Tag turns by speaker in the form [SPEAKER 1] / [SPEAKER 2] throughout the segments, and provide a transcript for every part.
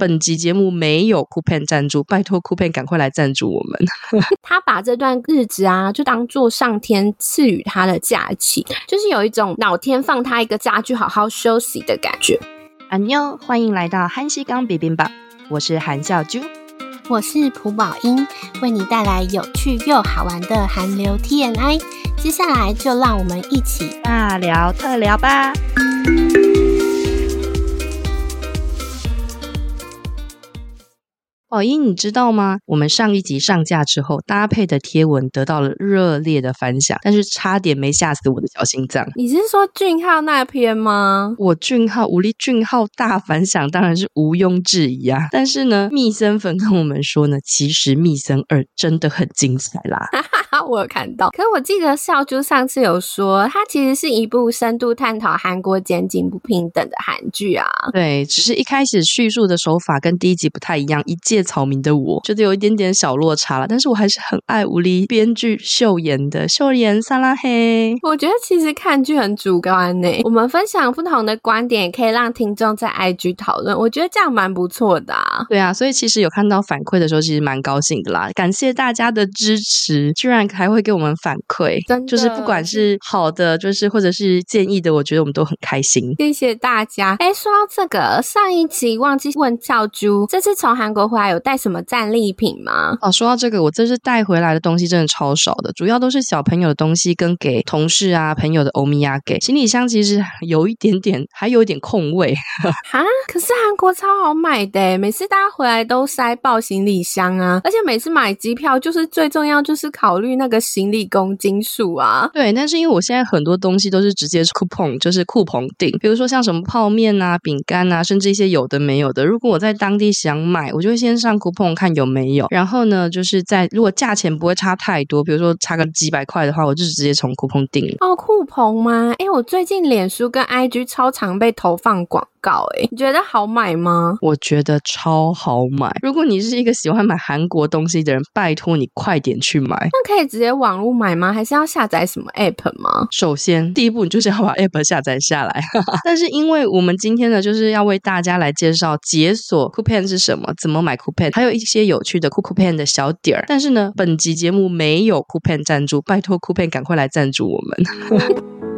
[SPEAKER 1] 本集节目没有 Coupang 赞助，拜托 Coupang 赶快来赞助我们。
[SPEAKER 2] 他把这段日子啊，就当做上天赐予他的假期，就是有一种老天放他一个假去好好休息的感觉。
[SPEAKER 1] 阿妞，欢迎来到韩西刚 bibimbap，我是韩笑珠，
[SPEAKER 3] 我是朴宝英，为你带来有趣又好玩的韩流 TNI。接下来就让我们一起
[SPEAKER 1] 大聊特聊吧。宝英，你知道吗？我们上一集上架之后，搭配的贴文得到了热烈的反响，但是差点没吓死我的小心脏。
[SPEAKER 2] 你是说俊浩那篇吗？
[SPEAKER 1] 我俊浩，武力俊浩大反响，当然是毋庸置疑啊。但是呢，密森粉跟我们说呢，其实密森二真的很精彩啦。
[SPEAKER 2] 我有看到，可是我记得笑珠上次有说，它其实是一部深度探讨韩国检警不平等的韩剧啊。
[SPEAKER 1] 对，只是一开始叙述的手法跟第一集不太一样，一介草民的我觉得有一点点小落差了。但是我还是很爱无力编剧秀妍的秀妍撒拉黑。
[SPEAKER 2] 我觉得其实看剧很主观呢，我们分享不同的观点，也可以让听众在 IG 讨论。我觉得这样蛮不错的啊。
[SPEAKER 1] 对啊，所以其实有看到反馈的时候，其实蛮高兴的啦。感谢大家的支持，居然。还会给我们反馈，就是不管是好的，就是或者是建议的，我觉得我们都很开心。
[SPEAKER 2] 谢谢大家。哎，说到这个，上一期忘记问俏珠，这次从韩国回来有带什么战利品吗？
[SPEAKER 1] 哦，说到这个，我这次带回来的东西真的超少的，主要都是小朋友的东西跟给同事啊朋友的欧米亚给。行李箱其实有一点点，还有一点空位。
[SPEAKER 2] 哈，可是韩国超好买的，每次大家回来都塞爆行李箱啊，而且每次买机票就是最重要就是考虑。那个行李公斤数啊，
[SPEAKER 1] 对，但是因为我现在很多东西都是直接 coupon，就是酷棚订，比如说像什么泡面啊、饼干啊，甚至一些有的没有的。如果我在当地想买，我就会先上酷澎看有没有，然后呢，就是在如果价钱不会差太多，比如说差个几百块的话，我就直接从酷澎订。
[SPEAKER 2] 哦，酷澎吗？哎，我最近脸书跟 IG 超常被投放广告，哎，你觉得好买吗？
[SPEAKER 1] 我觉得超好买。如果你是一个喜欢买韩国东西的人，拜托你快点去买。
[SPEAKER 2] 那可以。直接网络买吗？还是要下载什么 app 吗？
[SPEAKER 1] 首先，第一步你就是要把 app 下载下来。但是，因为我们今天呢，就是要为大家来介绍解锁 Coupang 是什么，怎么买 Coupang，还有一些有趣的 Coupang 的小点儿。但是呢，本集节目没有 Coupang 赞助，拜托 Coupang 赶快来赞助我们。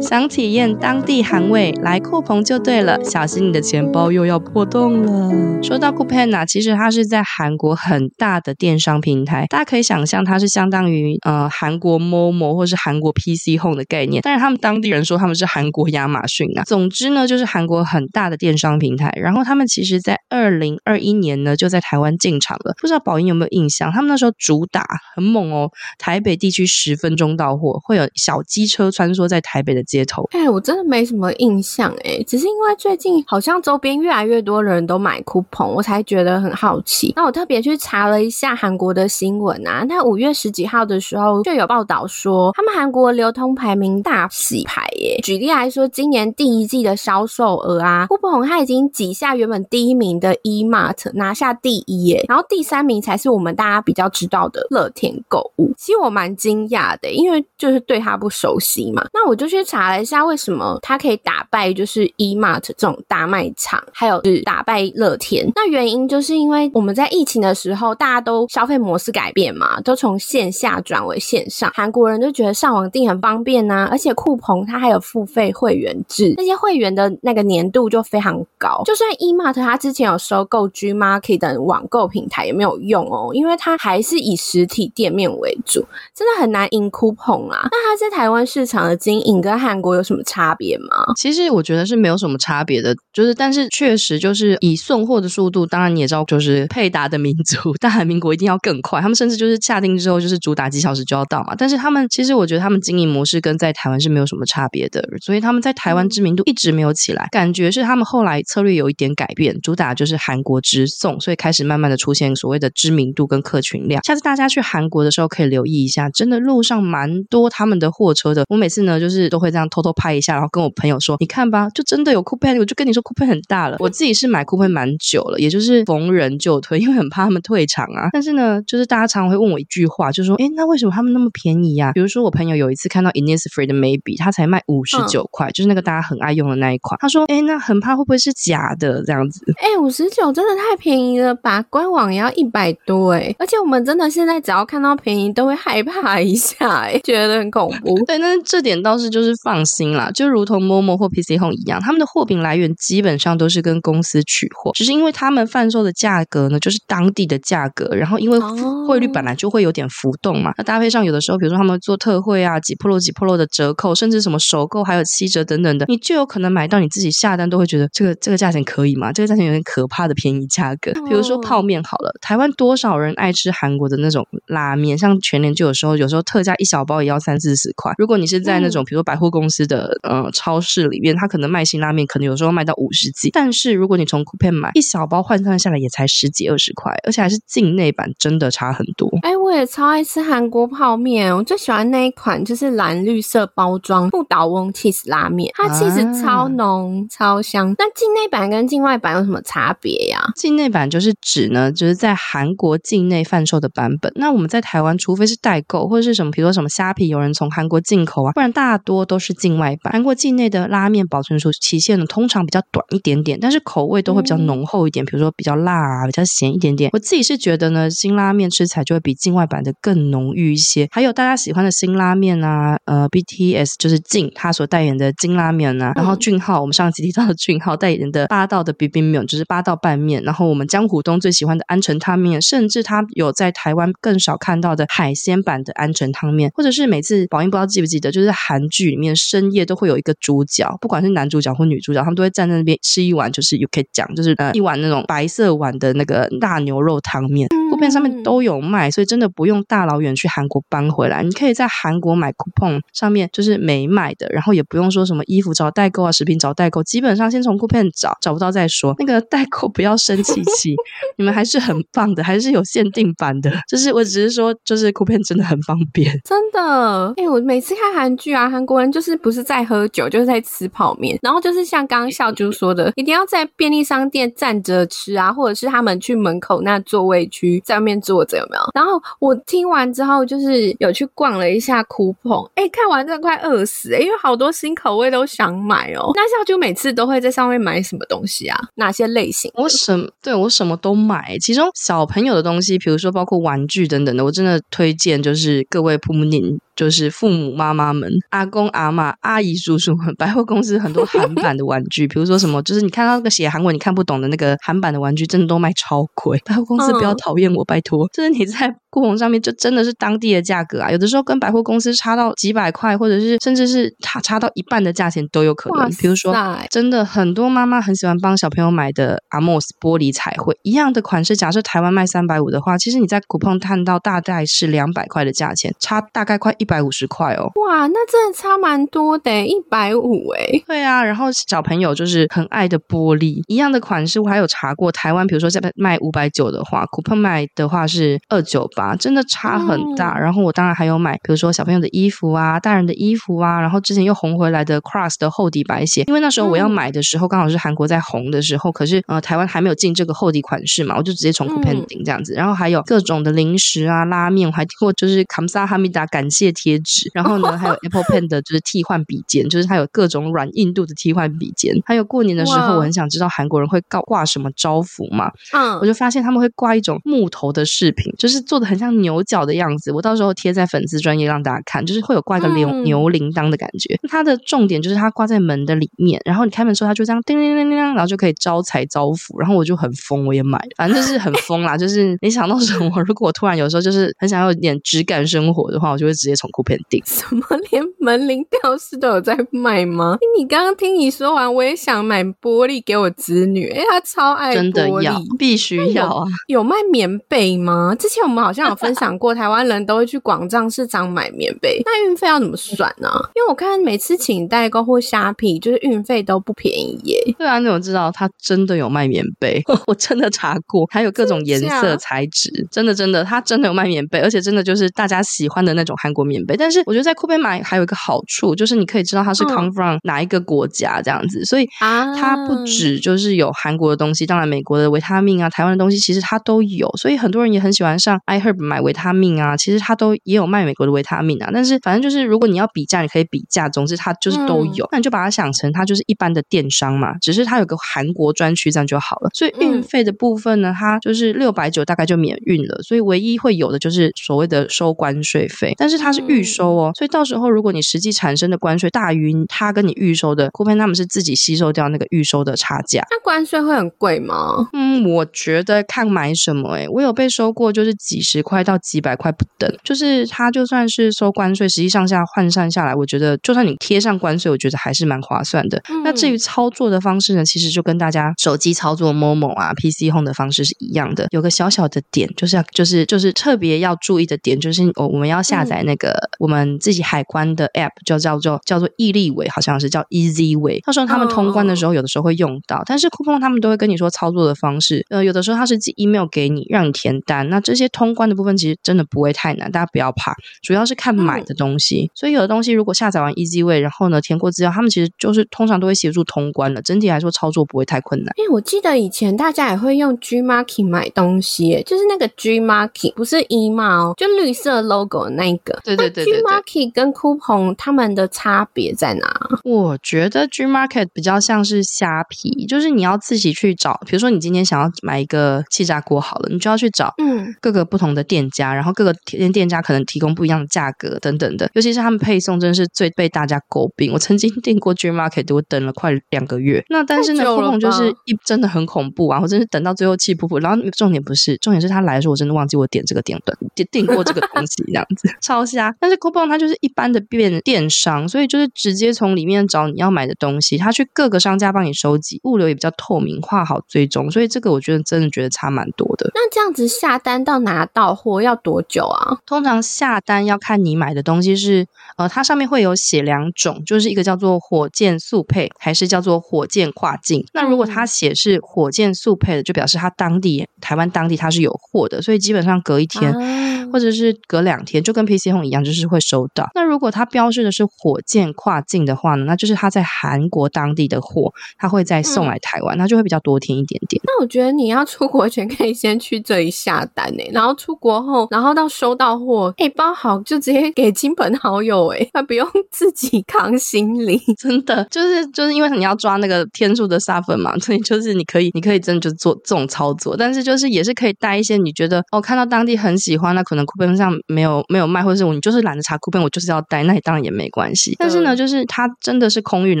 [SPEAKER 1] 想体验当地韩味，来酷鹏就对了。小心你的钱包又要破洞了。说到库鹏啊，其实它是在韩国很大的电商平台，大家可以想象它是相当于呃韩国 Momo 或是韩国 PC Home 的概念。但是他们当地人说他们是韩国亚马逊啊。总之呢，就是韩国很大的电商平台。然后他们其实在二零二一年呢就在台湾进场了。不知道宝英有没有印象？他们那时候主打很猛哦，台北地区十分钟到货，会有小机车穿梭在台北的街头，
[SPEAKER 2] 哎，我真的没什么印象哎，只是因为最近好像周边越来越多人都买 coupon，我才觉得很好奇。那我特别去查了一下韩国的新闻啊，那五月十几号的时候就有报道说，他们韩国流通排名大洗牌耶。举例来说，今年第一季的销售额啊，coupon 它已经挤下原本第一名的 E-Mart 拿下第一耶，然后第三名才是我们大家比较知道的乐天购物。其实我蛮惊讶的，因为就是对它不熟悉嘛。那我就去查。查了一下，为什么它可以打败就是 E-Mart 这种大卖场，还有是打败乐天？那原因就是因为我们在疫情的时候，大家都消费模式改变嘛，都从线下转为线上。韩国人就觉得上网订很方便呐、啊，而且酷澎它还有付费会员制，那些会员的那个年度就非常高。就算 E-Mart 它之前有收购 Gmarket 等网购平台也没有用哦，因为它还是以实体店面为主，真的很难赢酷澎啊。那它在台湾市场的经营跟跟韩国有什么差别吗？
[SPEAKER 1] 其实我觉得是没有什么差别的，就是但是确实就是以送货的速度，当然你也知道，就是配达的民族，大韩民国一定要更快，他们甚至就是下定之后就是主打几小时就要到嘛。但是他们其实我觉得他们经营模式跟在台湾是没有什么差别的，所以他们在台湾知名度一直没有起来，感觉是他们后来策略有一点改变，主打就是韩国直送，所以开始慢慢的出现所谓的知名度跟客群量。下次大家去韩国的时候可以留意一下，真的路上蛮多他们的货车的。我每次呢就是都会这样偷偷拍一下，然后跟我朋友说，你看吧，就真的有 Coupang，我就跟你说 Coupang 很大了。我自己是买 Coupang 蛮久了，也就是逢人就推，因为很怕他们 退场啊。但是呢，就是大家常常会问我一句话，就是说，哎，那为什么他们那么便宜呀？比如说我朋友有一次看到 Innisfree 的 Maybe，他才卖五十九块，就是那个大家很爱用的那一款。他说，哎，那很怕会不会是假的这样子？
[SPEAKER 2] 哎，五十九真的太便宜了吧？官网也要一百多哎，而且我们真的现在只要看到便宜都会害怕一下，哎，觉得很恐怖。
[SPEAKER 1] 对，那这点倒是就是放心啦，就如同 Momo 或 PC Home 一样，他们的货品来源基本上都是跟公司取货，只是因为他们贩售的价格呢，就是当地的价格，然后因为汇率本来就会有点浮动嘛，那搭配上有的时候，比如说他们做特惠啊，几 pro 几 pro 的折扣，甚至什么首购还有七折等等的，你就有可能买到你自己下单都会觉得这个这个价钱可以吗？这个价钱有点可怕的便宜价格。比如说泡面好了，台湾多少人爱吃韩国的那种拉面，像全年就有时候有时候特价一小包也要三四十块。如果你是在那种比如说百货公司的呃超市里面，它可能卖辛拉面可能有时候卖到五十几，但是如果你从 Coupang 买一小包换算下来也才十几二十块，而且还是境内版，真的差很多。
[SPEAKER 2] 哎，我也超爱吃韩国泡面，我最喜欢那一款就是蓝绿色包装不倒翁 cheese 拉面，它起司超浓、啊、超香。那境内版跟境外版有什么差别呀？
[SPEAKER 1] 境内版就是指呢，就是在韩国境内贩售的版本。那我们在台湾，除非是代购或者是什么，比如说什么虾皮有人从韩国进口啊，不然大多都是境外版。韩国境内的拉面保存期限呢，通常比较短一点点，但是口味都会比较浓厚一点，比如说比较辣啊，比较咸一点点。我自己是觉得呢，新拉面吃起来就会比境外版的更浓郁一些。还有大家喜欢的新拉面啊，呃，BTS 就是静他所代言的金拉面啊，然后俊浩我们上期提到的俊浩代言的八道的 bibimbap 就是八道拌面，然后我们江湖东最喜欢的鹌鹑汤面，甚至他有在台湾更少看到的海鲜版的鹌鹑汤面，或者是每次宝英不知道记不记得，就是韩剧里面深夜都会有一个主角，不管是男主角或女主角，他们都会站在那边吃一碗，就是有可以讲，就是呃一碗那种白色碗的那个大牛肉汤面。上面都有卖，所以真的不用大老远去韩国搬回来，你可以在韩国买 Coupang 上面就是没卖的，然后也不用说什么衣服找代购啊，食品找代购，基本上先从 Coupang 找，找不到再说。那个代购不要生气气，你们还是很棒的，还是有限定版的。就是我只是说，就是 Coupang 真的很方便，
[SPEAKER 2] 真的。哎、欸，我每次看韩剧啊，韩国人就是不是在喝酒，就是在吃泡面，然后就是像刚刚孝珠说的，一定要在便利商店站着吃啊，或者是他们去门口那座位区在外面坐着，有没有？然后我听完之后，就是有去逛了一下酷捧哎，看完真的快饿死，欸，因为好多新口味都想买哦。那像就每次都会在上面买什么东西啊？哪些类型？
[SPEAKER 1] 我什么对我什么都买，其中小朋友的东西，比如说包括玩具等等的，我真的推荐就是各位普姆宁。就是父母妈妈们、阿公阿妈、阿姨叔叔们，百货公司很多韩版的玩具，比如说什么，就是你看到那个写韩文你看不懂的那个韩版的玩具，真的都卖超贵。百货公司不要讨厌我，拜托，就是你在。酷澎上面就真的是当地的价格啊，有的时候跟百货公司差到几百块，或者是甚至是差差到一半的价钱都有可能。比如说，真的很多妈妈很喜欢帮小朋友买的 AMOS 玻璃彩绘一样的款式，假设台湾卖三百五的话，其实你在酷澎看到大概是两百块的价钱，差大概快一百五十块哦。
[SPEAKER 2] 哇，那真的差蛮多的，一百五哎。
[SPEAKER 1] 对啊，然后小朋友就是很爱的玻璃一样的款式，我还有查过，台湾比如说在卖五百九的话，酷澎卖的话是二九八。真的差很大，然后我当然还有买，比如说小朋友的衣服啊，大人的衣服啊，然后之前又红回来的 Cross 的厚底白鞋，因为那时候我要买的时候刚好是韩国在红的时候，可是呃台湾还没有进这个厚底款式嘛，我就直接从 Coupang 订这样子，然后还有各种的零食啊、拉面，我还听过就是 Kamsahamnida 感谢贴纸，然后呢还有 Apple Pen 的就是替换笔尖，就是它有各种软硬度的替换笔尖，还有过年的时候我很想知道韩国人会挂挂什么招福嘛，嗯，我就发现他们会挂一种木头的饰品，就是做的很像牛角的样子，我到时候贴在粉丝专业让大家看，就是会有挂一个牛、嗯、牛铃铛的感觉。它的重点就是它挂在门的里面，然后你开门的时候，它就这样叮叮叮叮，然后就可以招财招福。然后我就很疯，我也买，反正就是很疯啦。就是你想到什么，如果我突然有时候就是很想要一点质感生活的话，我就会直接从 Coupang 订。
[SPEAKER 2] 什么连门铃吊饰都有在卖吗？你刚刚听你说完，我也想买玻璃给我侄女，哎，她超爱玻璃，
[SPEAKER 1] 真的要必须要啊
[SPEAKER 2] 有！有卖棉被吗？之前我们好像有分享过，台湾人都会去广藏市场买棉被，那运费要怎么算呢、啊？因为我看每次请代购或虾皮，就是运费都不便宜耶。
[SPEAKER 1] 对啊，你怎么知道他真的有卖棉被？我真的查过，还有各种颜色材质，真的真的，他真的有卖棉被，而且真的就是大家喜欢的那种韩国棉被。但是我觉得在 Coupang 买还有一个好处，就是你可以知道它是 come from 哪一个国家这样子，所以它不止就是有韩国的东西，当然美国的维他命啊，台湾的东西其实它都有。所以很多人也很喜欢上 iHerb 买维他命啊，其实它都也有卖美国的维他命啊。但是反正就是如果你要比价，你可以比价，总之它就是都有。那你就把它想成它就是一般的电商嘛，只是它有个韩国专区这样就好了。所以运费的部分呢，它就是六百九大概就免运了。所以唯一会有的就是所谓的收关税费，但是它是预收哦，所以到时候如果你实际产生的关税大于它跟你预收的，Coupang 他们是自己吸收掉那个预收的差价。
[SPEAKER 2] 那关税会很贵吗？
[SPEAKER 1] 嗯，我觉得看买什么诶、欸，我有被收过，就是几十块到几百块不等。就是它就算是收关税，实际上下换算下来，我觉得就算你贴上关税，我觉得还是蛮划算的。嗯、那至于操作的方式呢，其实就跟大家手机操作 Momo 啊、PC Home 的方式是一样的。有个小小的点，就是要就是就是特别要注意的点，就是我我们要下载那个、嗯、我们自己海关的 App，就叫做叫做易利伟，好像是叫 Easy Way。到时候他们通关的时候，有的时候会用到，但是 Coupang 他们都会跟你说操作的方式。呃，有的时候他是寄 email 给你，让你填单。那这些通关的部分其实真的不会太难，大家不要怕，主要是看买的东西。嗯、所以有的东西如果下载完 Easy Way，然后呢填过资料，他们其实就是通常都会协助通关了。整体来说操作不会太困难。
[SPEAKER 2] 因为我记得以前大家也会用 Gmarket 买东西，就是那个 Gmarket 不是 email，就绿色 logo 的那一个。
[SPEAKER 1] 对对对，对，对对。
[SPEAKER 2] Gmarket 跟 Coupang 他们的差别在哪？
[SPEAKER 1] 我觉得 Gmarket 比较像是虾皮，就是你要自己去找，比如说你今天想要买一个气炸锅好了，你就要去找嗯各个不同的店家，嗯、然后各个店店家可能提供不一样的价格等等的，尤其是他们配送真的是最被大家诟病。我曾经订过 Gmarket，我等了快两个月。那但是呢，Coupang 就是一真的很恐怖啊！我真是等到最后气噗噗。然后重点不是重点是他来的时候，我真的忘记我点这个点的点订过这个东西，这样子 超瞎。但是 Coupang 它就是一般的变电商，所以就是直接从里面找你要买的东西，他去各个商家帮你收集，物流也比较透明化，好追踪。所以这个我觉得真的觉得差蛮多的。
[SPEAKER 2] 那这样子下单到拿到货要多久啊？
[SPEAKER 1] 通常下单要看你买的东西是呃，它上面会有写两种，就是一个叫做火箭速配，还是叫做火箭跨境。那如果它写是火箭速配的，就表示它当地台湾当地它是有货的，所以基本上隔一天。啊或者是隔两天，就跟 PC Home 一样，就是会收到。那如果它标示的是火箭跨境的话呢，那就是它在韩国当地的货，它会再送来台湾，那、嗯、就会比较多天一点点。
[SPEAKER 2] 那我觉得你要出国前可以先去这里下单诶，然后出国后，然后到收到货，诶包好就直接给亲朋好友诶，那不用 自己扛行李。
[SPEAKER 1] 真的，就是就是因为你要抓那个天数的沙粉嘛，所以就是你可以，你可以真的就做这种操作，但是就是也是可以带一些你觉得哦，看到当地很喜欢，那可能。Coupang 上没有没有卖，或者是我你就是懒得查 Coupang，我就是要带，那也当然也没关系。但是呢，就是它真的是空运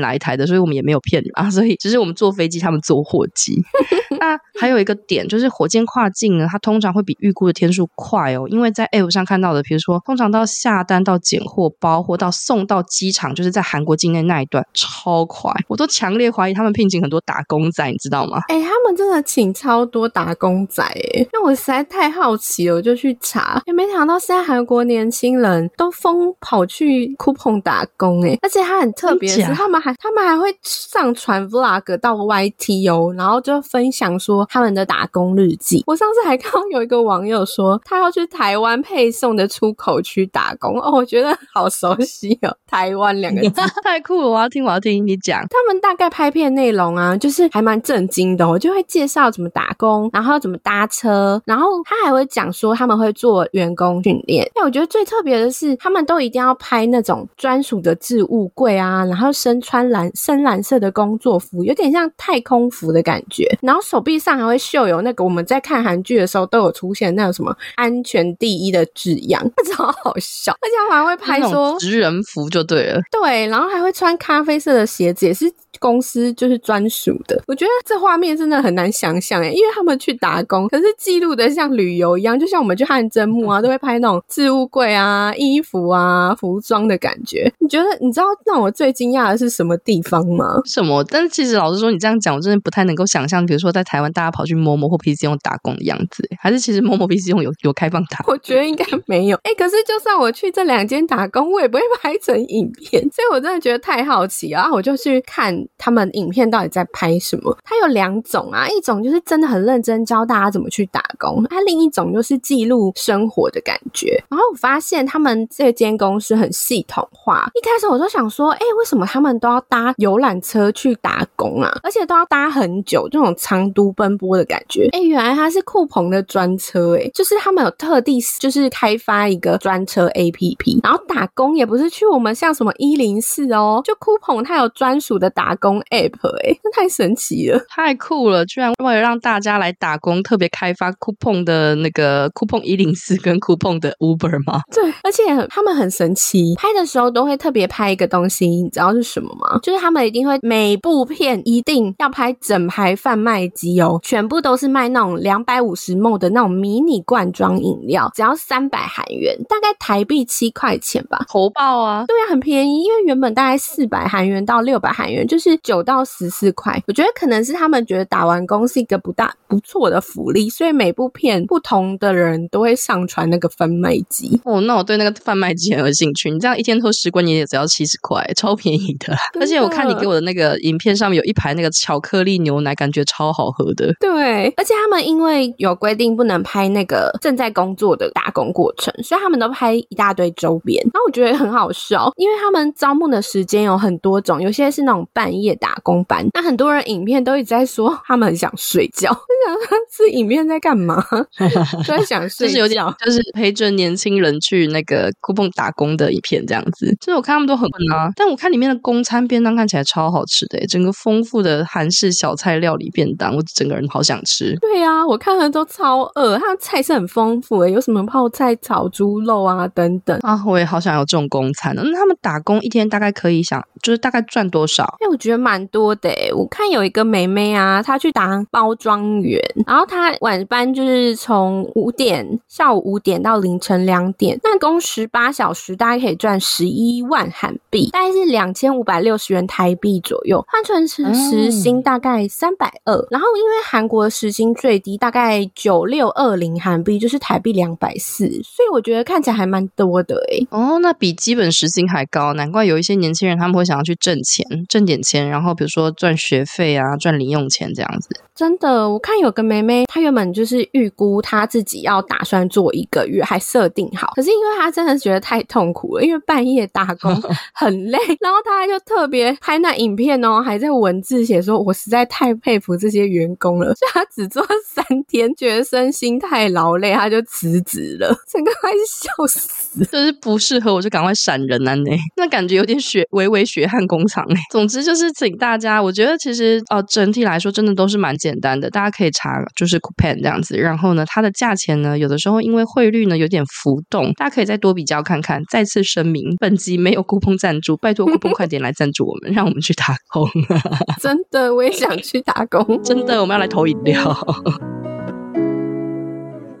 [SPEAKER 1] 来台的，所以我们也没有骗人啊。所以只是我们坐飞机，他们坐货机。那还有一个点就是火箭跨境呢，它通常会比预估的天数快哦，因为在 App 上看到的，比如说通常到下单到拣货包货到送到机场，就是在韩国境内那一段超快，我都强烈怀疑他们聘请很多打工仔，你知道吗？
[SPEAKER 2] 哎、欸，他们真的请超多打工仔哎，那我实在太好奇了，我就去查。也没想到现在韩国年轻人都疯跑去 Coupang 打工哎，而且他很特别的是，他们还他们还会上传 Vlog 到 YT 哦，然后就分享说他们的打工日记。我上次还看到有一个网友说，他要去台湾配送的出口区打工哦，我觉得好熟悉哦，台湾两个字
[SPEAKER 1] 太酷了，我要听我要听你讲。
[SPEAKER 2] 他们大概拍片内容啊，就是还蛮震惊的，我就会介绍怎么打工，然后怎么搭车，然后他还会讲说他们会做员工训练，但我觉得最特别的是，他们都一定要拍那种专属的置物柜啊，然后身穿蓝深蓝色的工作服，有点像太空服的感觉。然后手臂上还会绣有那个我们在看韩剧的时候都有出现那种什么安全第一的字样，超好笑。而且他还会拍说
[SPEAKER 1] 职人服就对了，
[SPEAKER 2] 对，然后还会穿咖啡色的鞋子，也是公司就是专属的。我觉得这画面真的很难想象诶，因为他们去打工，可是记录的像旅游一样，就像我们去汗蒸木啊，都会拍那种置物柜啊、衣服啊、服装的感觉。你觉得你知道让我最惊讶的是什么地方吗？
[SPEAKER 1] 什么？但是其实老实说，你这样讲，我真的不太能够想象，比如说在台湾大家跑去 Momo 或 PC 用打工的样子，还是其实 Momo PC 用有有开放打？
[SPEAKER 2] 我觉得应该没有。哎，可是就算我去这两间打工，我也不会拍成影片，所以我真的觉得太好奇啊！我就去看他们影片到底在拍什么。它有两种啊，一种就是真的很认真教大家怎么去打工，它另一种就是记录生活的感觉。然后我发现他们这间公司很系统化。一开始我就想说，哎，为什么他们都要搭游览车去打工啊？而且都要搭很久，这种长途奔波的感觉。哎，原来它是酷鹏的专车，哎，就是他们有特地就是开发一个专车 APP，然后打工也不是去我们像什么一零四哦，就酷鹏它有专属的打工 App，哎，那太神奇了，
[SPEAKER 1] 太酷了！居然为了让大家来打工，特别开发酷澎的那个酷澎一零四跟酷澎的 Uber 吗？
[SPEAKER 2] 对，而且他们很神奇，拍的时候都会特别拍一个东西，你知道是什么吗？就是他们一定会每部片一定要拍整排贩卖机哦，全部都是卖那种两百五十 ml 的那种迷你罐装饮料，只要三百韩元，大概台币七块钱吧，
[SPEAKER 1] 投爆啊！
[SPEAKER 2] 对啊，很便宜，因为原本大概四百韩元到六百韩元，就是九到十四块。我觉得可能是他们觉得打完工是一个不大不错的福利，所以每部片不同的人都会上传那个贩卖机。
[SPEAKER 1] 哦，那我对那个贩卖机很有兴趣。你这样一天喝十罐，你也只要七十块，超便宜 的。而且我看你给我的那个影片上面有一排那个巧克力牛奶，感觉超好喝的。
[SPEAKER 2] 对，而且他们因为有规定不能拍那个正在工作的打工过程，所以他们都拍一大堆周边。然后我觉得很好笑，因为他们招募的时间有很多种，有些是那种半夜打工班。那很多人影片都一直在说他们很想睡觉，我想说是影片在干嘛？就在想睡觉，
[SPEAKER 1] 就是有点就是陪着年轻人去那个酷澎打工的影片这样子。就是我看他们都很困啊，但我看里面的公餐便当看起来超好吃的，整个丰富的韩式小菜料理便当，我整个人好想吃。
[SPEAKER 2] 对呀、啊，我看了都超饿，它的菜是很丰富的，有什么泡菜炒猪肉啊等等
[SPEAKER 1] 啊，我也好想有这种公餐的。那他们打工一天大概可以想，就是大概赚多少？
[SPEAKER 2] 哎，我觉得蛮多的诶。我看有一个妹妹啊，她去打包装员，然后她晚班就是从五点下午五点到凌晨两点，那工时八小时，大概可以赚十一万韩币，大概是两千五百六十元台币左右，换成是时薪大概三百二。然然后因为韩国的时薪最低大概九六二零韩币，就是台币两百四，所以我觉得看起来还蛮多的诶。
[SPEAKER 1] 哦，那比基本时薪还高，难怪有一些年轻人他们会想要去挣钱，挣点钱，然后比如说赚学费啊，赚零用钱这样子。
[SPEAKER 2] 真的，我看有个妹妹，她原本就是预估她自己要打算做一个月，还设定好。可是因为她真的觉得太痛苦了，因为半夜打工 很累，然后她就特别拍那影片哦，还在文字写说：“我实在太佩服这些员工了。”所以她只做三天，觉得身心太劳累，她就辞职了。整个快笑死，
[SPEAKER 1] 就是不适合我就赶快闪人啊！那那感觉有点血，微微血汗工厂哎。总之就是请大家，我觉得其实哦，整体来说真的都是蛮简。简单的，大家可以查，就是 Coupang 这样子。然后呢，它的价钱呢，有的时候因为汇率呢有点浮动，大家可以再多比较看看。再次声明，本集没有 Coupang 赞助，拜托 Coupang 快点来赞助我们，让我们去打工。
[SPEAKER 2] 真的，我也想去打工。
[SPEAKER 1] 真的，我们要来投饮料。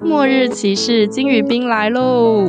[SPEAKER 1] 末日骑士金宇彬来喽！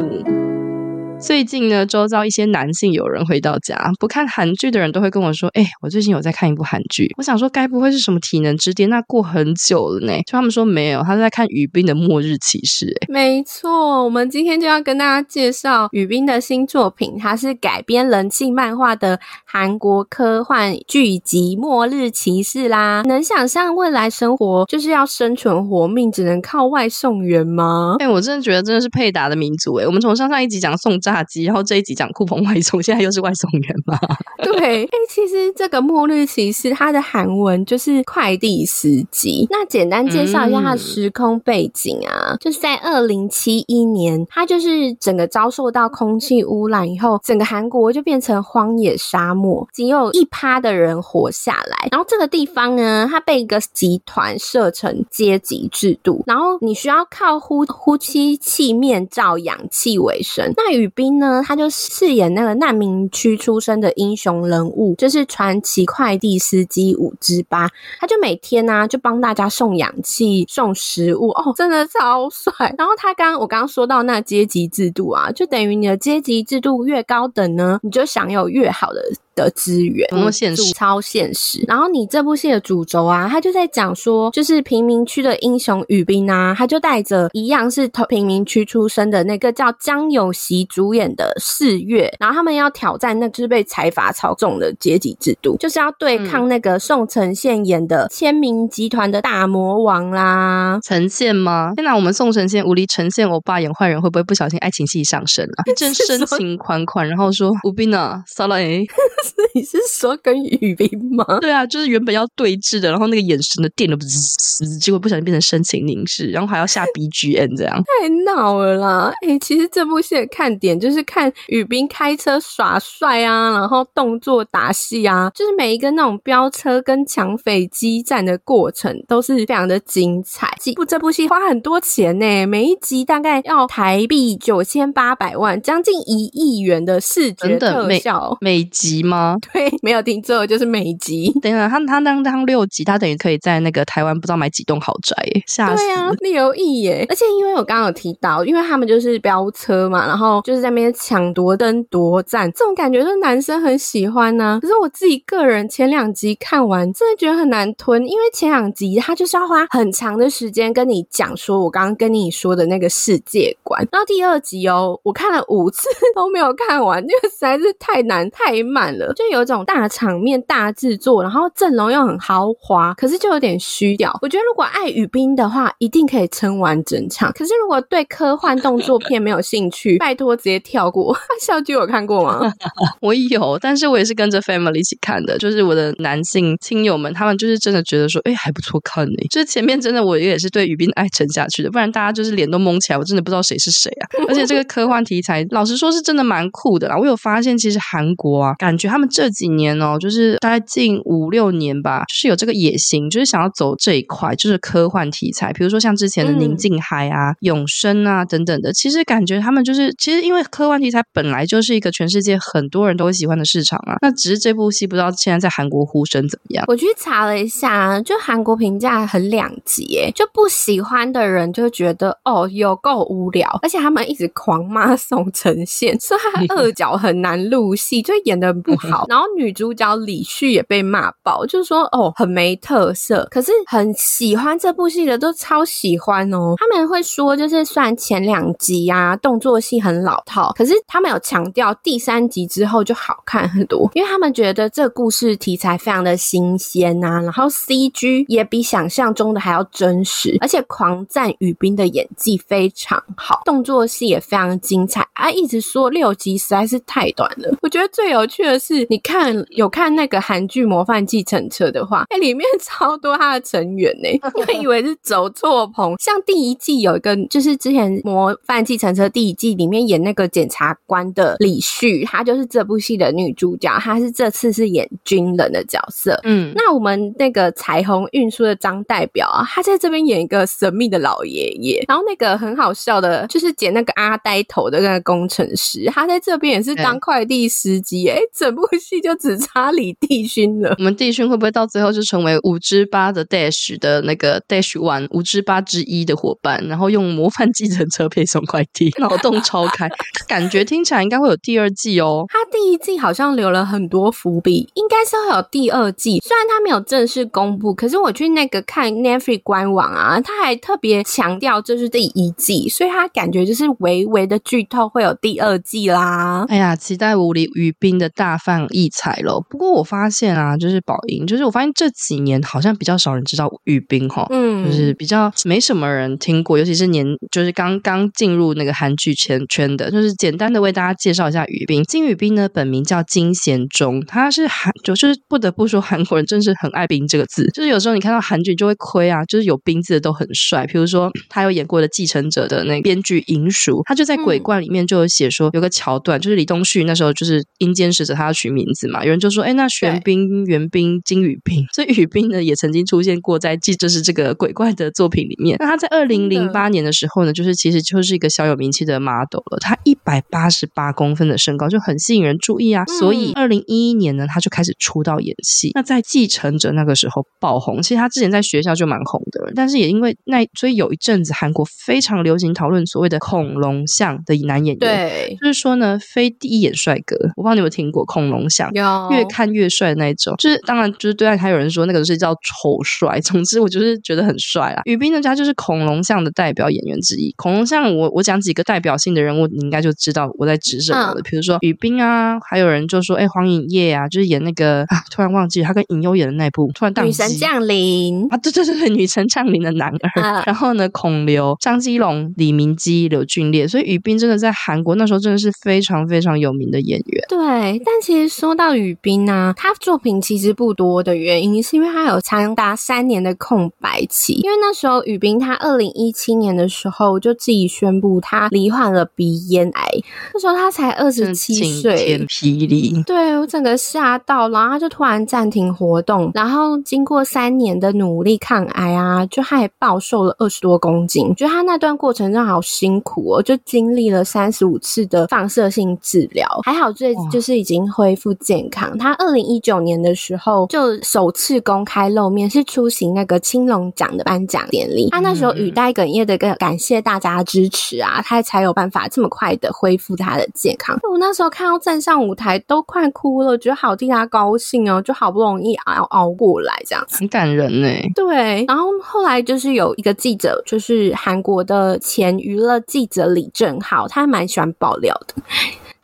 [SPEAKER 1] 最近呢，周遭一些男性友人回到家，不看韩剧的人都会跟我说：“哎、欸，我最近有在看一部韩剧。”我想说，该不会是什么体能之巅？那过很久了呢。就他们说没有，他是在看宇彬的《末日骑士》。哎，
[SPEAKER 2] 没错，我们今天就要跟大家介绍宇彬的新作品，它是改编人气漫画的韩国科幻剧集《末日骑士》啦。能想象未来生活就是要生存活命，只能靠外送员吗？
[SPEAKER 1] 哎、欸，我真的觉得真的是配打的民族哎。我们从上上一集讲送炸。炸鸡，然后这一集讲酷澎外送，现在又是外送员嘛？
[SPEAKER 2] 对，哎、欸，其实这个末日骑士它的韩文就是快递司机。那简单介绍一下它的时空背景啊，嗯、就是在二零七一年，它就是整个遭受到空气污染以后，整个韩国就变成荒野沙漠，仅有一趴的人活下来。然后这个地方呢，它被一个集团设成阶级制度，然后你需要靠呼呼吸器面罩氧气为生。那宇兵呢，他就饰演那个难民区出身的英雄人物，就是传奇快递司机五之八。他就每天呢、就帮大家送氧气、送食物，哦，真的超帅。然后他刚我刚刚说到那阶级制度啊，就等于你的阶级制度越高等呢，你就享有越好的。的资源，
[SPEAKER 1] 多现实，
[SPEAKER 2] 超现实。然后你这部戏的主轴啊，他就在讲说，就是贫民区的英雄宇彬啊，他就带着一样是贫民区出身的那个叫江有锡主演的四月，然后他们要挑战那就是被财阀操纵的阶级制度，就是要对抗那个宋承宪演的千名集团的大魔王啦。
[SPEAKER 1] 承宪吗？天哪，我们宋承宪无敌呈现欧巴演坏人，会不会不小心爱情戏上身啊？一阵深情款款，然后说吴斌啊，撒拉 诶。
[SPEAKER 2] 你是说跟雨冰吗？
[SPEAKER 1] 对啊，就是原本要对峙的，然后那个眼神的电都不是，结果不小心变成深情凝视，然后还要下 BGM 这样，
[SPEAKER 2] 太闹了啦！哎、欸，其实这部戏的看点就是看雨冰开车耍帅啊，然后动作打戏啊，就是每一个那种飙车跟抢匪激战的过程都是非常的精彩。几部这部戏花很多钱呢，每一集大概要台币九千八百万，将近一亿元的视觉特效，
[SPEAKER 1] 每，每集吗？
[SPEAKER 2] 对，没有听错，就是每集。
[SPEAKER 1] 等一下，他他当当六集，他等于可以在那个台湾不知道买几栋豪宅，吓死！
[SPEAKER 2] 对啊，六亿耶！而且因为我刚刚有提到，因为他们就是飙车嘛，然后就是在那边抢夺灯夺赞，这种感觉就是男生很喜欢呢、啊。可是我自己个人前两集看完，真的觉得很难吞，因为前两集他就是要花很长的时间跟你讲说我刚刚跟你说的那个世界观，然后第二集哦，我看了五次 都没有看完，因为实在是太难太慢了。就有一种大场面、大制作，然后阵容又很豪华，可是就有点虚掉。我觉得如果爱宇彬的话，一定可以撑完整场。可是如果对科幻动作片没有兴趣，拜托直接跳过。笑剧有看过吗？
[SPEAKER 1] 我有，但是我也是跟着 family 一起看的，就是我的男性亲友们，他们就是真的觉得说，哎，还不错看呢。就是前面真的我也是对雨冰爱沉下去的，不然大家就是脸都蒙起来，我真的不知道谁是谁啊。而且这个科幻题材，老实说是真的蛮酷的啦。我有发现，其实韩国啊，感觉他们。这几年哦，就是大概近五六年吧，就是有这个野心，就是想要走这一块，就是科幻题材，比如说像之前的《宁静海》啊、嗯、永生啊等等的。其实感觉他们就是，其实因为科幻题材本来就是一个全世界很多人都会喜欢的市场啊。那只是这部戏不知道现在在韩国呼声怎么样？
[SPEAKER 2] 我去查了一下，就韩国评价很两极，诶，就不喜欢的人就觉得哦有够无聊，而且他们一直狂骂宋承宪，说他二角很难入戏，就演的不好。然后女主角李旭也被骂爆，就是说哦很没特色，可是很喜欢这部戏的都超喜欢哦。他们会说，就是虽然前两集啊动作戏很老套，可是他们有强调第三集之后就好看很多，因为他们觉得这个故事题材非常的新鲜呐、啊，然后 CG 也比想象中的还要真实，而且狂赞雨冰的演技非常好，动作戏也非常精彩啊。一直说六集实在是太短了，我觉得最有趣的是。你看有看那个韩剧《模范计程车》的话，哎、欸，里面 超多他的成员呢，我以为是走错棚。像第一季有一个，就是之前《模范计程车》第一季里面演那个检察官的李旭，她就是这部戏的女主角，她是这次是演军人的角色。嗯，那我们那个彩虹运输的张代表啊，他在这边演一个神秘的老爷爷，然后那个很好笑的，就是剪那个阿呆头的那个工程师，他在这边也是当快递司机，哎、欸，整部。戏就只差李帝勋了。
[SPEAKER 1] 我们帝勋会不会到最后就成为五之八的 Dash 的那个 Dash One 五之八之一的伙伴，然后用模范计程车配送快递，脑洞超开，感觉听起来应该会有第二季哦。
[SPEAKER 2] 他第一季好像留了很多伏笔，应该是会有第二季。虽然他没有正式公布，可是我去那个看 Netflix 官网啊，他还特别强调这是第一季，所以他感觉就是微微的剧透会有第二季啦。
[SPEAKER 1] 哎呀，期待无敌宇彬的大饭。泛异彩了。不过我发现啊，就是宝英，就是我发现这几年好像比较少人知道宇彬哈，嗯，就是比较没什么人听过，尤其是年就是刚刚进入那个韩剧圈圈的，就是简单的为大家介绍一下宇彬。金宇彬呢，本名叫金贤重，他是韩，就是不得不说韩国人真是很爱冰这个字，就是有时候你看到韩剧就会亏啊，就是有冰字的都很帅。比如说他有演过的《继承者》的那个编剧银叔，他就在《鬼怪》里面就有写说有个桥段，就是李东旭那时候就是阴间使者，他要取名字嘛，有人就说，哎，那玄彬、元彬、金宇彬，所以宇彬呢也曾经出现过在记就是这个鬼怪的作品里面。那他在二零零八年的时候呢，就是其实就是一个小有名气的 model 了。他一百八十八公分的身高就很吸引人注意啊，所以二零一一年呢，他就开始出道演戏。那在继承者那个时候爆红，其实他之前在学校就蛮红的，但是也因为那所以有一阵子韩国非常流行讨论所谓的恐龙像的男演员，对，就是说呢，非第一眼帅哥，我不知道你有没有听过恐龙像，有越看越帅的那一种，就是当然就是对岸还有人说那个是叫丑帅，总之我就是觉得很帅啊。宇彬呢，他就是恐龙像的代表演员之一。恐龙像我我讲几个代表性的人物，你应该就知道我在指什么了。比如说宇彬啊，还有人就说哎黄颖烨啊，就是演那个啊，突然忘记他跟尹优演的那部，突然当
[SPEAKER 2] 女神降临
[SPEAKER 1] 啊，对对对对，女神降临的男儿。啊、然后呢，孔刘、张基龙、李明基、柳俊烈，所以宇彬真的在韩国那时候真的是非常非常有名的演员。
[SPEAKER 2] 对，但其实说到雨冰呢，他作品其实不多的原因，是因为他有长达三年的空白期。因为那时候雨冰他二零一七年的时候就自己宣布他罹患了鼻咽癌，那时候他才二十七岁，晴天
[SPEAKER 1] 霹雳。
[SPEAKER 2] 对，我整个吓到，然后他就突然暂停活动，然后经过三年的努力抗癌啊，就他也暴瘦了二十多公斤。觉得他那段过程真的好辛苦哦，就经历了三十五次的放射性治疗，还好最就是已经恢复健康。他二零一九年的时候就首次公开露面，是出席那个青龙奖的颁奖典礼。他那时候语带哽咽的跟感谢大家的支持啊，他才有办法这么快的恢复他的健康。我那时候看到站上舞台都快哭了，觉得好替他高兴哦，就好不容易熬熬过来这样子，
[SPEAKER 1] 很感人呢。
[SPEAKER 2] 对，然后后来就是有一个记者，就是韩国的前娱乐记者李正浩，他还蛮喜欢爆料的。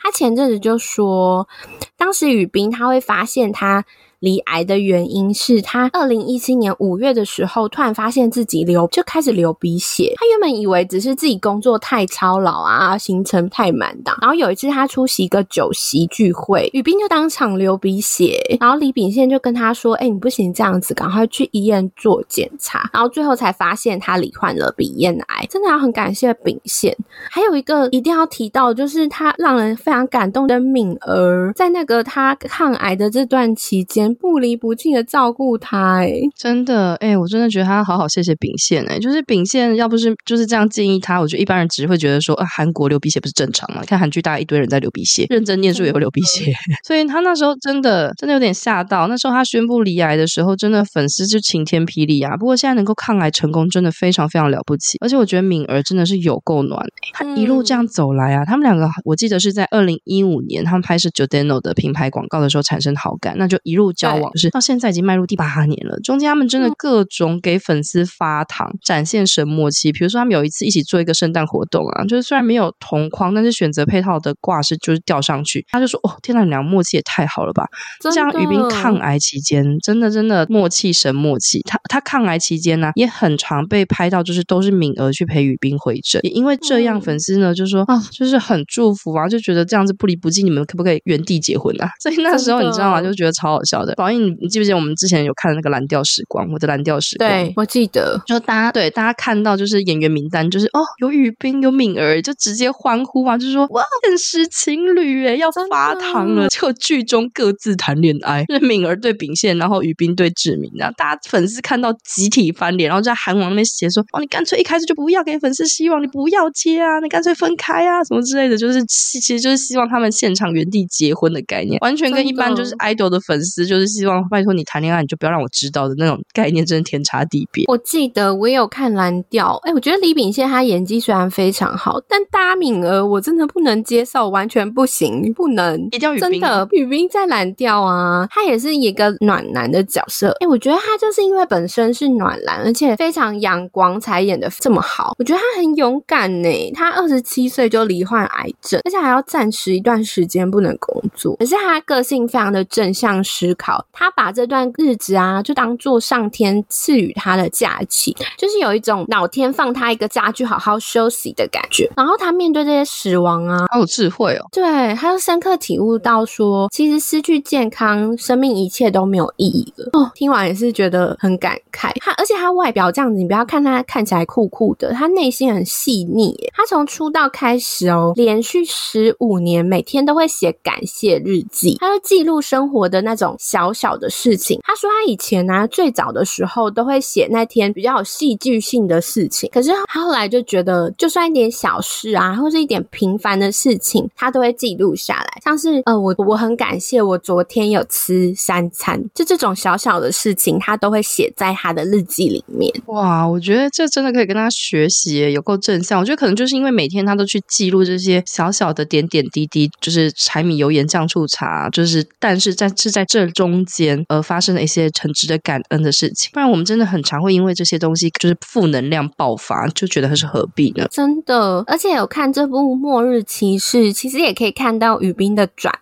[SPEAKER 2] 他前阵子就说，当时雨冰他会发现他。离癌的原因是他二零一七年五月的时候，突然发现自己流就开始流鼻血。他原本以为只是自己工作太操劳啊，行程太满档。然后有一次他出席一个酒席聚会，宇彬就当场流鼻血。然后李秉宪就跟他说：“哎、你不行这样子，赶快去医院做检查。”然后最后才发现他罹患了鼻咽癌。真的要很感谢秉宪。还有一个一定要提到，就是他让人非常感动的敏儿，在那个他抗癌的这段期间。不离不弃的照顾他，哎，
[SPEAKER 1] 真的，哎、欸，我真的觉得他好好谢谢秉宪，哎，就是秉宪要不是就是这样建议他，我觉得一般人只会觉得说，啊，韩国流鼻血不是正常吗？看韩剧，大家一堆人在流鼻血，认真念书也会流鼻血，所以他那时候真的真的有点吓到。那时候他宣布离癌的时候，真的粉丝就晴天霹雳啊。不过现在能够抗癌成功，真的非常非常了不起。而且我觉得敏儿真的是有够暖，他一路这样走来啊，他们两个我记得是在二零一五年他们拍摄 Giordano 的品牌广告的时候产生好感，那就一路。交往就是到现在已经迈入第八年了，中间他们真的各种给粉丝发糖，展现神默契。比如说他们有一次一起做一个圣诞活动啊，就是虽然没有同框，但是选择配套的挂饰就是吊上去，他就说：“哦，天呐，你俩默契也太好了吧！”这样于斌抗癌期间，真的真的默契神默契。他他抗癌期间呢、啊，也很常被拍到，就是都是敏儿去陪于斌回诊，也因为这样，粉丝呢就说啊，就是很祝福啊，就觉得这样子不离不弃，你们可不可以原地结婚啊？所以那时候你知道吗？就觉得超好笑的。宝英，你记不记得我们之前有看那个《蓝调时光》？我的蓝调时光，
[SPEAKER 2] 对，我记得。
[SPEAKER 1] 就大家对大家看到就是演员名单，就是哦，有雨冰，有敏儿，就直接欢呼嘛，就说哇，现实情侣哎，要发糖了。结果剧中各自谈恋爱，就是敏儿对秉宪，然后雨冰对志明，然后大家粉丝看到集体翻脸，然后在韩网那边写说哦，你干脆一开始就不要给粉丝希望，你不要接啊，你干脆分开啊，什么之类的，就是其实就是希望他们现场原地结婚的概念，完全跟一般就是 idol 的粉丝就。就是希望拜托你谈恋爱，你就不要让我知道的那种概念，真的天差地别。
[SPEAKER 2] 我记得我也有看蓝调，哎，我觉得李秉宪他演技虽然非常好，但大敏儿我真的不能接受，完全不行，不能。真的，雨冰在蓝调啊，他也是一个暖男的角色。哎，我觉得他就是因为本身是暖男，而且非常阳光，才演的这么好。我觉得他很勇敢呢，他二十七岁就罹患癌症，而且还要暂时一段时间不能工作。可是他个性非常的正向思考，他把这段日子啊，就当做上天赐予他的假期，就是有一种老天放他一个假去好好休息的感觉。然后他面对这些死亡啊，
[SPEAKER 1] 好有智慧哦。
[SPEAKER 2] 对，他就深刻体悟到说，其实失去健康，生命一切都没有意义了。哦，听完也是觉得很感慨。他而且他外表这样子，你不要看他看起来酷酷的，他内心很细腻。他从出道开始哦，连续十五年每天都会写感谢日记，他就记录生活的那种小小小的事情。他说他以前呢、最早的时候都会写那天比较有戏剧性的事情，可是他后来就觉得，就算一点小事啊，或是一点平凡的事情，他都会记录下来。像是呃，我我很感谢我昨天有吃三餐，就这种小小的事情，他都会写在他的日记里面。
[SPEAKER 1] 哇，我觉得这真的可以跟他学习，有够正向。我觉得可能就是因为每天他都去记录这些小小的点点滴滴，就是柴米油盐酱醋茶，就是但是在是在这中空间而发生了一些很值得感恩的事情。不然我们真的很常会因为这些东西就是负能量爆发，就觉得它是何必呢？
[SPEAKER 2] 真的，而且有看这部《末日骑士》，其实也可以看到雨冰的转。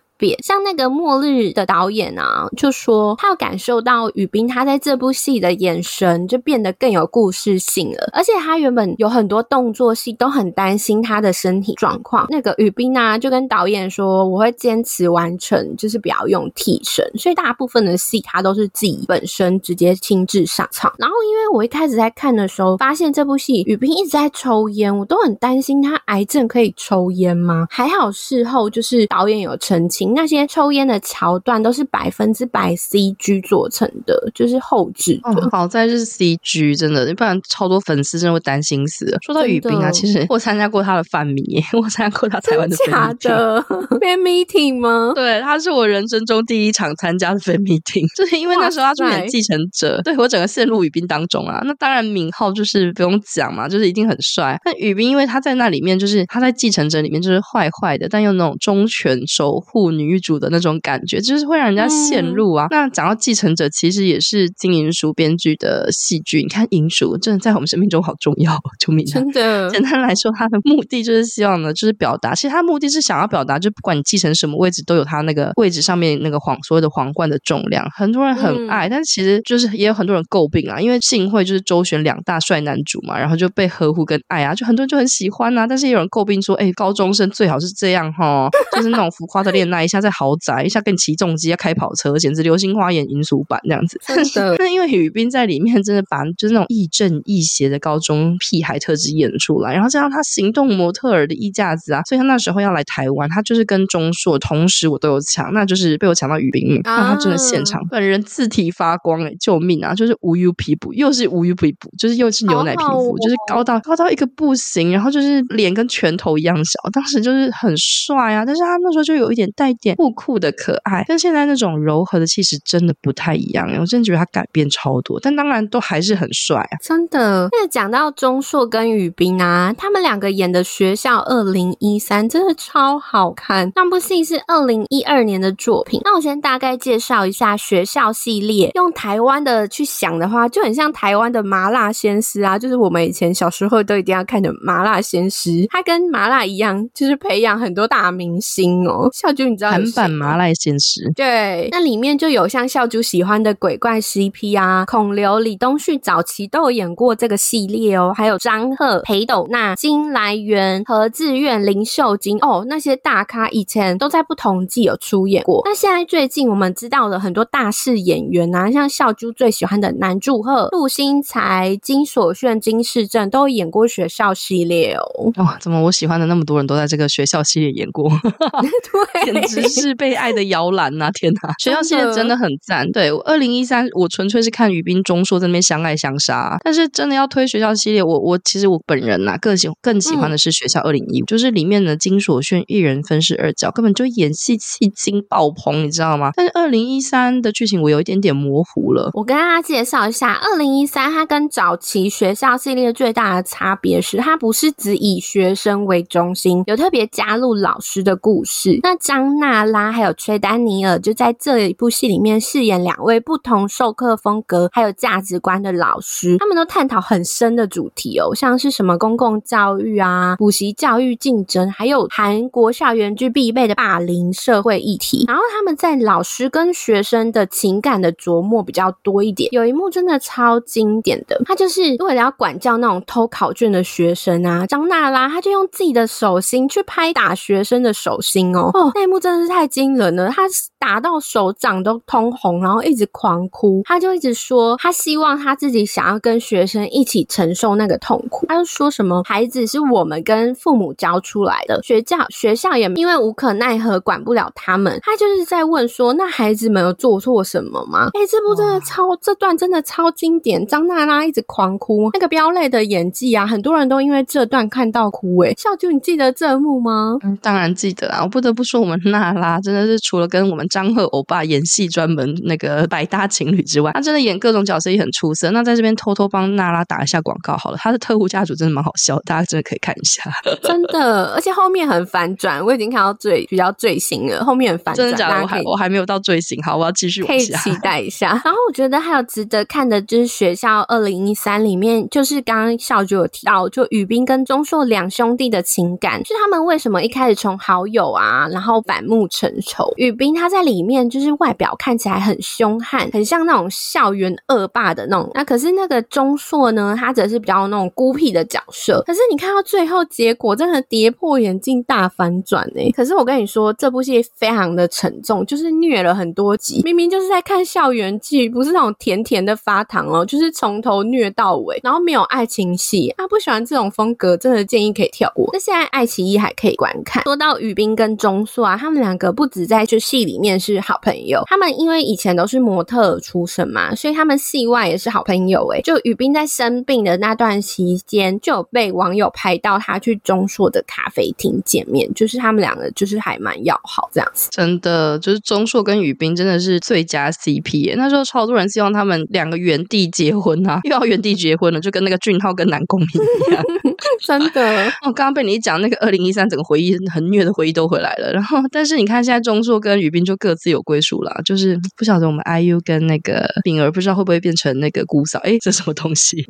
[SPEAKER 2] 像那个末日的导演啊，就说他有感受到雨冰他在这部戏的眼神就变得更有故事性了，而且他原本有很多动作戏都很担心他的身体状况。那个宇彬啊，就跟导演说，我会坚持完成，就是不要用替身，所以大部分的戏他都是自己本身直接亲自上场。然后因为我一开始在看的时候，发现这部戏雨冰一直在抽烟，我都很担心他癌症可以抽烟吗？还好事后就是导演有澄清。那些抽烟的桥段都是百分之百 CG 做成的，就是后置的。
[SPEAKER 1] 哦，好在是 CG，真的，不然超多粉丝真的会担心死了。说到雨冰啊，其实我参加过他的饭迷，我参加过他台湾的。
[SPEAKER 2] 假的 fan meeting 吗？
[SPEAKER 1] 对，他是我人生中第一场参加的 fan meeting，就是因为那时候他去演继承者，对，我整个陷入雨冰当中啊。那当然敏浩就是不用讲嘛，就是一定很帅。但雨冰因为他在那里面，就是他在继承者里面就是坏坏的，但又那种忠犬守护女主的那种感觉，就是会让人家陷入啊。嗯、那讲到继承者，其实也是金银淑编剧的戏剧。你看银淑真的在我们生命中好重要，救命！
[SPEAKER 2] 真的，
[SPEAKER 1] 简单来说，他的目的就是希望呢，就是表达。其实他目的是想要表达，就不管你继承什么位置，都有他那个位置上面那个皇所谓的皇冠的重量。很多人很爱，嗯、但是其实就是也有很多人诟病啊。因为幸会就是周旋两大帅男主嘛，然后就被呵护跟爱啊，就很多人就很喜欢啊。但是也有人诟病说，哎，高中生最好是这样哈，就是那种浮夸的恋爱，一下在豪宅，一下跟你骑重机，要开跑车，简直流星花园银俗版这样子。的 那因为宇彬在里面真的把就是那种亦正亦邪的高中屁孩特质演出来，然后加上他行动模特儿的衣架子啊，所以他那时候要来台湾，他就是跟钟硕同时我都有抢，那就是被我抢到雨冰，那他真的现场本人字体发光哎、欸，救命啊！就是无油皮补，又是无油皮补，就是又是牛奶皮肤，哦、就是高到高到一个不行，然后就是脸跟拳头一样小，当时就是很帅啊，但是他那时候就有一点带点酷酷的可爱。跟现在那种柔和的气质真的不太一样，我真的觉得他改变超多，但当然都还是很帅啊！
[SPEAKER 2] 真的。那讲到钟硕跟雨冰啊，他们两个演的《学校二零一三》真的超好看。那部戏是二零一二年的作品。那我先大概介绍一下《学校》系列，用台湾的去想的话，就很像台湾的《麻辣鲜师》啊，就是我们以前小时候都一定要看的《麻辣鲜师》。他跟麻辣一样，就是培养很多大明星哦。孝珠，你知道韩
[SPEAKER 1] 版麻辣鲜师？
[SPEAKER 2] 对，那里面就有像孝珠喜欢的鬼怪 CP 啊，孔刘、李东旭早期都有演过这个系列哦，还有张赫、裴斗娜、金来源、何志远、林秀晶哦，那些大咖以前都在不同季有出演过。那现在最近我们知道了很多大势演员啊，像孝珠最喜欢的南柱赫、陆星材、金所炫、金世正都有演过学校系列哦。
[SPEAKER 1] 哦，怎么我喜欢的那么多人都在这个学校系列演过？
[SPEAKER 2] 对，简直
[SPEAKER 1] 直 是被爱的摇篮呐！天哪，学校系列真的很赞。对，我二零一三，我纯粹是看宇彬钟硕在那边相爱相杀。但是真的要推学校系列，我我其实我本人呐、啊，更喜更喜欢的是学校二零一五，就是里面的金所炫一人分饰二角，根本就演戏戏精爆棚，你知道吗？但是二零一三的剧情我有一点点模糊了。
[SPEAKER 2] 我跟大家介绍一下，二零一三它跟早期学校系列最大的差别是，它不是只以学生为中心，有特别加入老师的故事。那张娜娜拉还有崔丹尼尔就在这一部戏里面饰演两位不同授课风格还有价值观的老师，他们都探讨很深的主题哦，像是什么公共教育啊、补习教育竞争，还有韩国校园剧必备的霸凌社会议题。然后他们在老师跟学生的情感的琢磨比较多一点。有一幕真的超经典的，他就是为了要管教那种偷考卷的学生啊，张娜拉他就用自己的手心去拍打学生的手心哦，哦，那一幕真的是太惊人了，他打到手掌都通红，然后一直狂哭，他就一直说他希望他自己想要跟学生一起承受那个痛苦，他就说什么孩子是我们跟父母教出来的，学校学校也因为无可奈何管不了他们，他就是在问说那孩子们有做错什么吗？哎，这部真的超这段真的超经典，张娜拉一直狂哭，那个飙泪的演技啊，很多人都因为这段看到哭哎，笑就你记得这幕吗？
[SPEAKER 1] 嗯，当然记得啊，我不得不说我们娜拉真的是除了跟我们张赫欧巴演戏专门那个百搭情侣之外，他真的演各种角色也很出色。那在这边偷偷帮娜拉打一下广告好了，他的特务家族真的蛮好笑，大家真的可以看一下。
[SPEAKER 2] 真的，而且后面很反转，我已经看到最比较最新了，后面很反转，
[SPEAKER 1] 真的假的？我还我还没有到最新，好，我要继续
[SPEAKER 2] 可以期待一下。然后我觉得还有值得看的就是学校二零一三里面，就是刚刚小就有提到，就宇彬跟钟硕两兄弟的情感，就是他们为什么一开始从好友啊，然后反目成仇。宇彬他在里面就是外表看起来很凶悍，很像那种校园恶霸的那种。那可是那个钟硕呢，他则是比较那种孤僻的角色。可是你看到最后结果，真的跌破眼镜大反转哎！可是我跟你说，这部戏非常的沉重，就是虐了很多集。明明就是在看校园剧，不是那种甜甜的发糖哦，就是从头虐到尾，然后没有爱情戏。他不喜欢这种风格，真的建议可以跳过。那现在爱奇艺还可以观看。说到宇彬跟钟硕啊，他们两个不止在就戏里面是好朋友，他们因为以前都是模特出身嘛，所以他们戏外也是好朋友。哎，就宇彬在生病的那段期间，就有被网友拍到他去钟硕的咖啡厅见面，就是他们两个就是还蛮要好这样子。
[SPEAKER 1] 真的，就是钟硕跟宇彬真的是最佳 CP 耶。那时候超多人希望他们两个原地结婚啊，又要原地结婚了，就跟那个俊浩跟南宫珉一样。
[SPEAKER 2] 真的，
[SPEAKER 1] 我刚刚被你一讲，那个二零一三整个回忆很虐的回忆都回来了。然后，但是你看现在钟硕跟宇彬就各自有归属了，就是不晓得我们 IU 跟那个秉儿不知道会不会变成那个姑嫂？哎，这什么东西？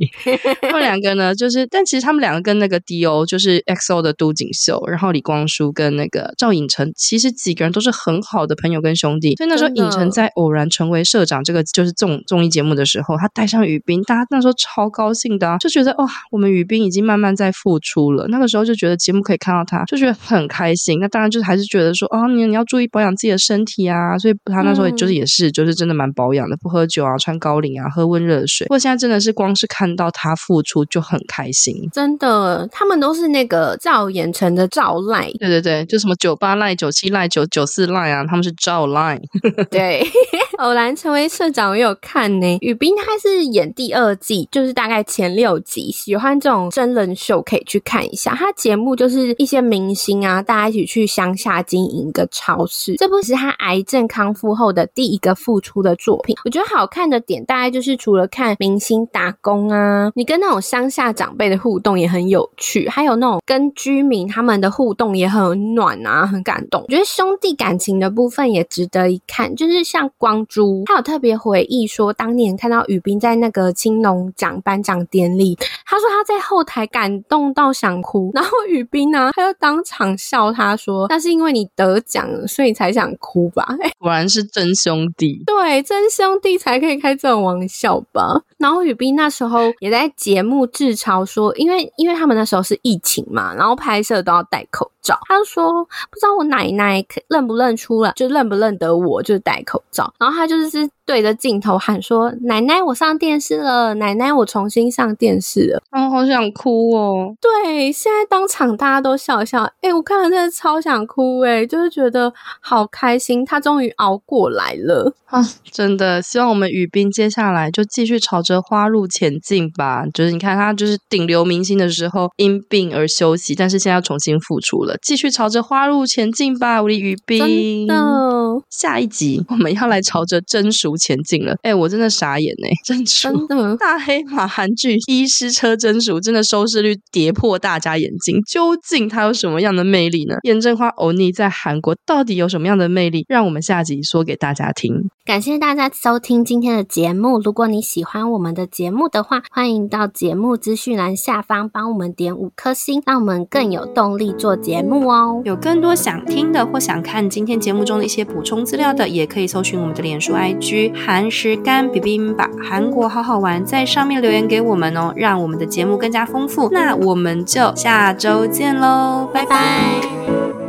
[SPEAKER 1] 他们两个呢，就是但其实他们两个跟那个 D.O 就是 XO 的都锦秀，然后李光洙跟那个赵寅成，其实几个人都是很好的朋友跟兄弟。所以那时候寅成在偶然成为社长这个就是综综艺节目的时候，他带上宇彬，大家那时候超高兴的啊，就觉得哇，我们宇彬已经慢慢在复出了。那个时候就觉得节目可以看到他，就觉得很开心。那当然就是还是觉得说啊，你你要注意保养自己的身体啊。所以他那时候也就是也是就是真的蛮保养的，不喝酒啊，穿高领啊，喝温热水。不过现在真的是光是看到他付出就很开心，
[SPEAKER 2] 真的。他们都是那个赵寅成的赵赖，
[SPEAKER 1] 对对对，就什么九八赖、九七赖、九九四赖啊，他们是赵赖。
[SPEAKER 2] 对，偶然成为社长，我有看呢。宇彬他是演第二季，就是大概前六集。喜欢这种真人秀，可以去看一下。他节目就是一些明星啊，大家一起去乡下经营一个超市。这部是他癌症康复后的第一个复出的作品。我觉得好看的点，大概就是除了看明星打工啊，你跟那种乡下长辈的互动也很有趣，还有那种跟居民他们的互动也很暖啊，很感动。我觉得兄弟感情的部分也值得一看，就是像光洙，他有特别回忆说，当年看到宇彬在那个青龙奖颁奖典礼，他说他在后台感动到想哭，然后宇彬呢，他就当场笑他说，那是因为你得奖了，所以才想哭吧？哎，
[SPEAKER 1] 果然是真兄弟，
[SPEAKER 2] 对，真兄弟才可以开这种玩笑吧？然后雨斌那时候也在节目自嘲说，因为因为他们那时候是疫情嘛，然后拍摄都要戴口罩。他就说不知道我奶奶认不认出来，就认不认得我，就是戴口罩。然后他就是对着镜头喊说：“奶奶，我上电视了！奶奶，我重新上电视了。”
[SPEAKER 1] 哦，好想哭哦。
[SPEAKER 2] 对，现在当场大家都笑笑。哎、欸，我看了真的超想哭哎，就是觉得好开心，他终于熬过来了
[SPEAKER 1] 啊！真的，希望我们雨冰接下来就继续朝着花路前进吧。就是你看他就是顶流明星的时候因病而休息，但是现在要重新复出了，继续朝着花路前进吧，我的宇冰。
[SPEAKER 2] 真的，
[SPEAKER 1] 下一集我们要来朝着真熟前进了。哎，我真的傻眼哎，真熟，
[SPEAKER 2] 真的
[SPEAKER 1] 大黑马韩剧《医师车真熟》真的收视率跌破大家眼镜，究竟它有什么样的魅力呢？严正花欧尼在韩国到底有什么样的魅力？让我们下集说给大家听。
[SPEAKER 3] 感谢大家收听今天的节目。如果你喜欢我们的节目的话，欢迎到节目资讯栏下方帮我们点五颗星，让我们更有动力做节目目哦。
[SPEAKER 4] 有更多想听的或想看今天节目中的一些补充资料的，也可以搜寻我们的脸书 IG 韩食干 b i b i m b 韩国好好玩，在上面留言给我们哦，让我们的节目更加丰富。那我们就下周见喽，拜拜。